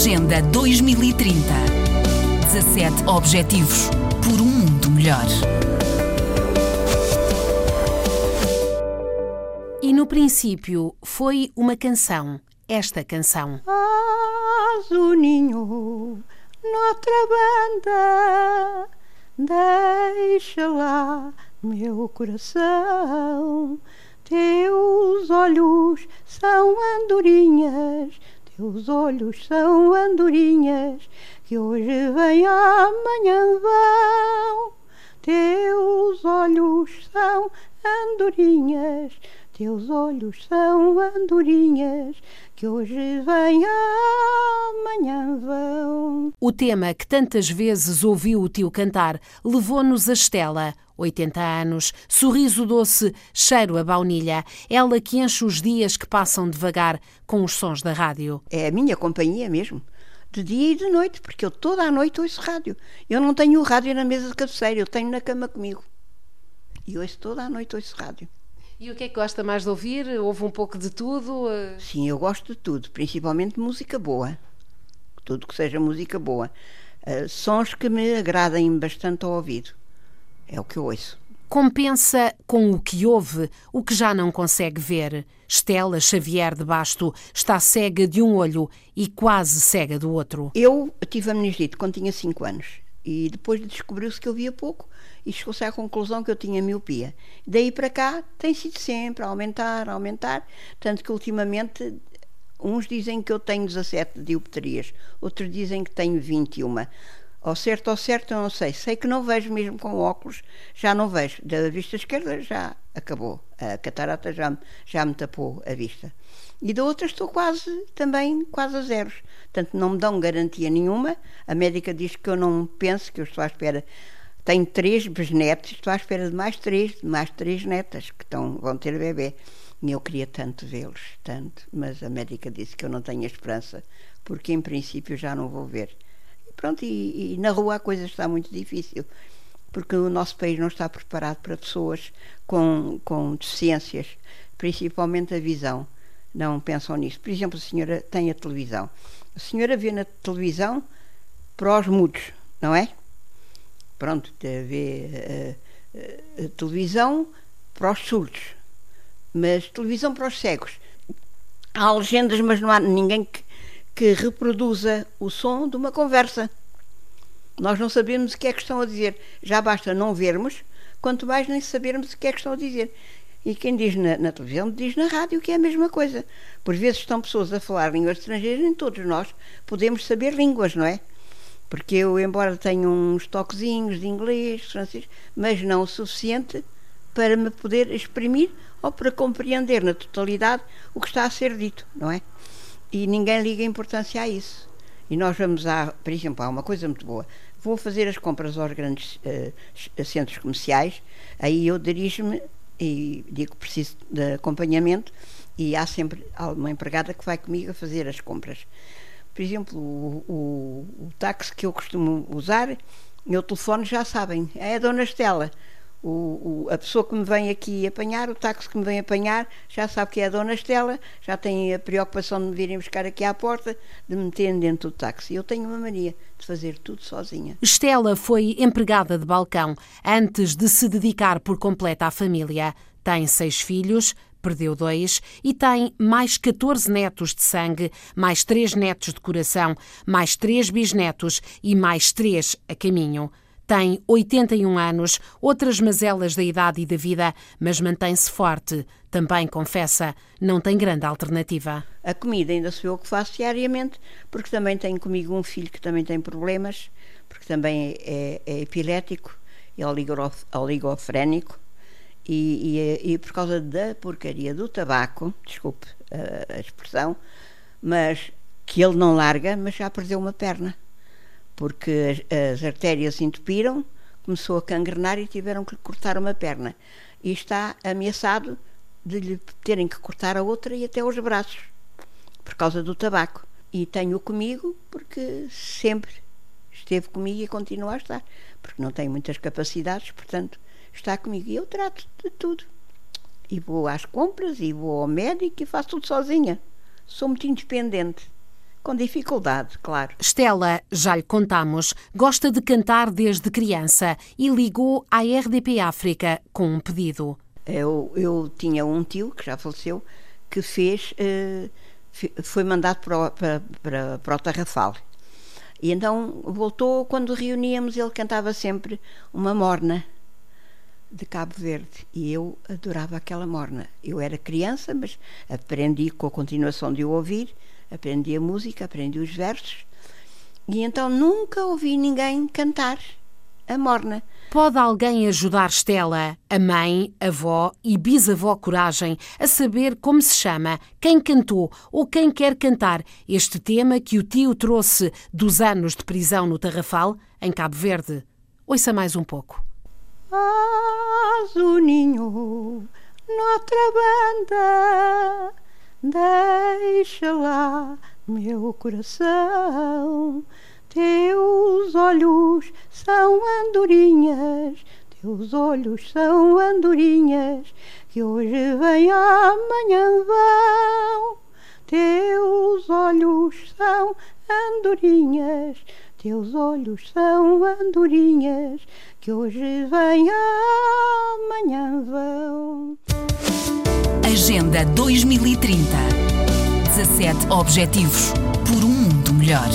Agenda 2030. 17 Objetivos por um mundo melhor. E no princípio foi uma canção, esta canção. Faz o ninho noutra banda, deixa lá meu coração. Teus olhos são andorinhas, teus olhos são andorinhas, que hoje vêm amanhã vão. Teus olhos são andorinhas, teus olhos são andorinhas, que hoje vêm amanhã vão. O tema que tantas vezes ouviu o tio cantar levou-nos a Estela, 80 anos, sorriso doce, cheiro a baunilha, ela que enche os dias que passam devagar com os sons da rádio. É a minha companhia mesmo, de dia e de noite, porque eu toda a noite ouço rádio. Eu não tenho o rádio na mesa de cabeceira, eu tenho na cama comigo. E ouço toda a noite ouço rádio. E o que é que gosta mais de ouvir? Houve um pouco de tudo? Sim, eu gosto de tudo, principalmente música boa. Tudo que seja música boa. Uh, sons que me agradem bastante ao ouvido. É o que eu ouço. Compensa com o que ouve o que já não consegue ver. Estela Xavier de Basto está cega de um olho e quase cega do outro. Eu tive a meningite quando tinha 5 anos e depois descobriu-se que eu via pouco e chegou-se à conclusão que eu tinha miopia. Daí para cá tem sido sempre a aumentar, a aumentar, tanto que ultimamente uns dizem que eu tenho 17 dioptrias, outros dizem que tenho 21. Ao certo, ao certo, eu não sei. Sei que não vejo mesmo com óculos, já não vejo. Da vista esquerda já acabou. A catarata já, já me tapou a vista. E da outra estou quase, também, quase a zeros. Portanto, não me dão garantia nenhuma. A médica diz que eu não penso, que eu estou à espera. Tenho três bisnetos, estou à espera de mais três, de mais três netas que estão, vão ter bebê. E eu queria tanto vê-los, tanto. Mas a médica disse que eu não tenho esperança, porque em princípio já não vou ver. Pronto, e, e, na rua a coisa está muito difícil, porque o nosso país não está preparado para pessoas com, com deficiências, principalmente a visão. Não pensam nisso. Por exemplo, a senhora tem a televisão. A senhora vê na televisão para os mudos, não é? Pronto, vê a, a televisão para os surdos, mas televisão para os cegos. Há legendas, mas não há ninguém que que reproduza o som de uma conversa. Nós não sabemos o que é que estão a dizer. Já basta não vermos, quanto mais nem sabermos o que é que estão a dizer. E quem diz na, na, televisão diz na rádio que é a mesma coisa. Por vezes estão pessoas a falar línguas estrangeiras, nem todos nós podemos saber línguas, não é? Porque eu, embora tenha uns toquezinhos de inglês, francês, mas não o suficiente para me poder exprimir ou para compreender na totalidade o que está a ser dito, não é? e ninguém liga importância a isso. E nós vamos a, por exemplo, há uma coisa muito boa. Vou fazer as compras aos grandes uh, centros comerciais, aí eu dirijo-me e digo que preciso de acompanhamento e há sempre uma empregada que vai comigo a fazer as compras. Por exemplo, o, o, o táxi que eu costumo usar, meu telefone já sabem, é a Dona Estela o, o, a pessoa que me vem aqui apanhar, o táxi que me vem apanhar, já sabe que é a Dona Estela, já tem a preocupação de me virem buscar aqui à porta, de me meterem dentro do táxi. Eu tenho uma mania de fazer tudo sozinha. Estela foi empregada de balcão antes de se dedicar por completo à família. Tem seis filhos, perdeu dois e tem mais 14 netos de sangue, mais três netos de coração, mais três bisnetos e mais três a caminho. Tem 81 anos, outras mazelas da idade e da vida, mas mantém-se forte. Também confessa, não tem grande alternativa. A comida ainda sou eu que faço diariamente, porque também tenho comigo um filho que também tem problemas, porque também é, é epilético, é oligofrénico, e, e, e, por causa da porcaria do tabaco, desculpe a, a expressão, mas que ele não larga, mas já perdeu uma perna porque as, as artérias entupiram, começou a cangrenar e tiveram que cortar uma perna. E está ameaçado de lhe terem que cortar a outra e até os braços, por causa do tabaco. E tenho comigo porque sempre esteve comigo e continua a estar, porque não tem muitas capacidades, portanto, está comigo. E eu trato de tudo. E vou às compras, e vou ao médico e faço tudo sozinha. Sou muito independente. Com dificuldade, claro. Estela, já lhe contamos, gosta de cantar desde criança e ligou à RDP África com um pedido. Eu, eu tinha um tio, que já faleceu, que fez, uh, foi mandado para, para, para, para o Tarrafal. E então voltou, quando reuníamos, ele cantava sempre uma morna de Cabo Verde e eu adorava aquela morna. Eu era criança, mas aprendi com a continuação de o ouvir aprendi a música, aprendi os versos e então nunca ouvi ninguém cantar a morna. Pode alguém ajudar Estela, a mãe, avó e bisavó Coragem, a saber como se chama, quem cantou ou quem quer cantar este tema que o tio trouxe dos anos de prisão no Tarrafal, em Cabo Verde? Ouça mais um pouco. Faz o ninho noutra banda. Deixa lá, meu coração, teus olhos são andorinhas, teus olhos são andorinhas, que hoje vêm amanhã vão. Teus olhos são andorinhas, teus olhos são andorinhas, que hoje vêm amanhã vão. Agenda 2030. 17 Objetivos por um mundo melhor.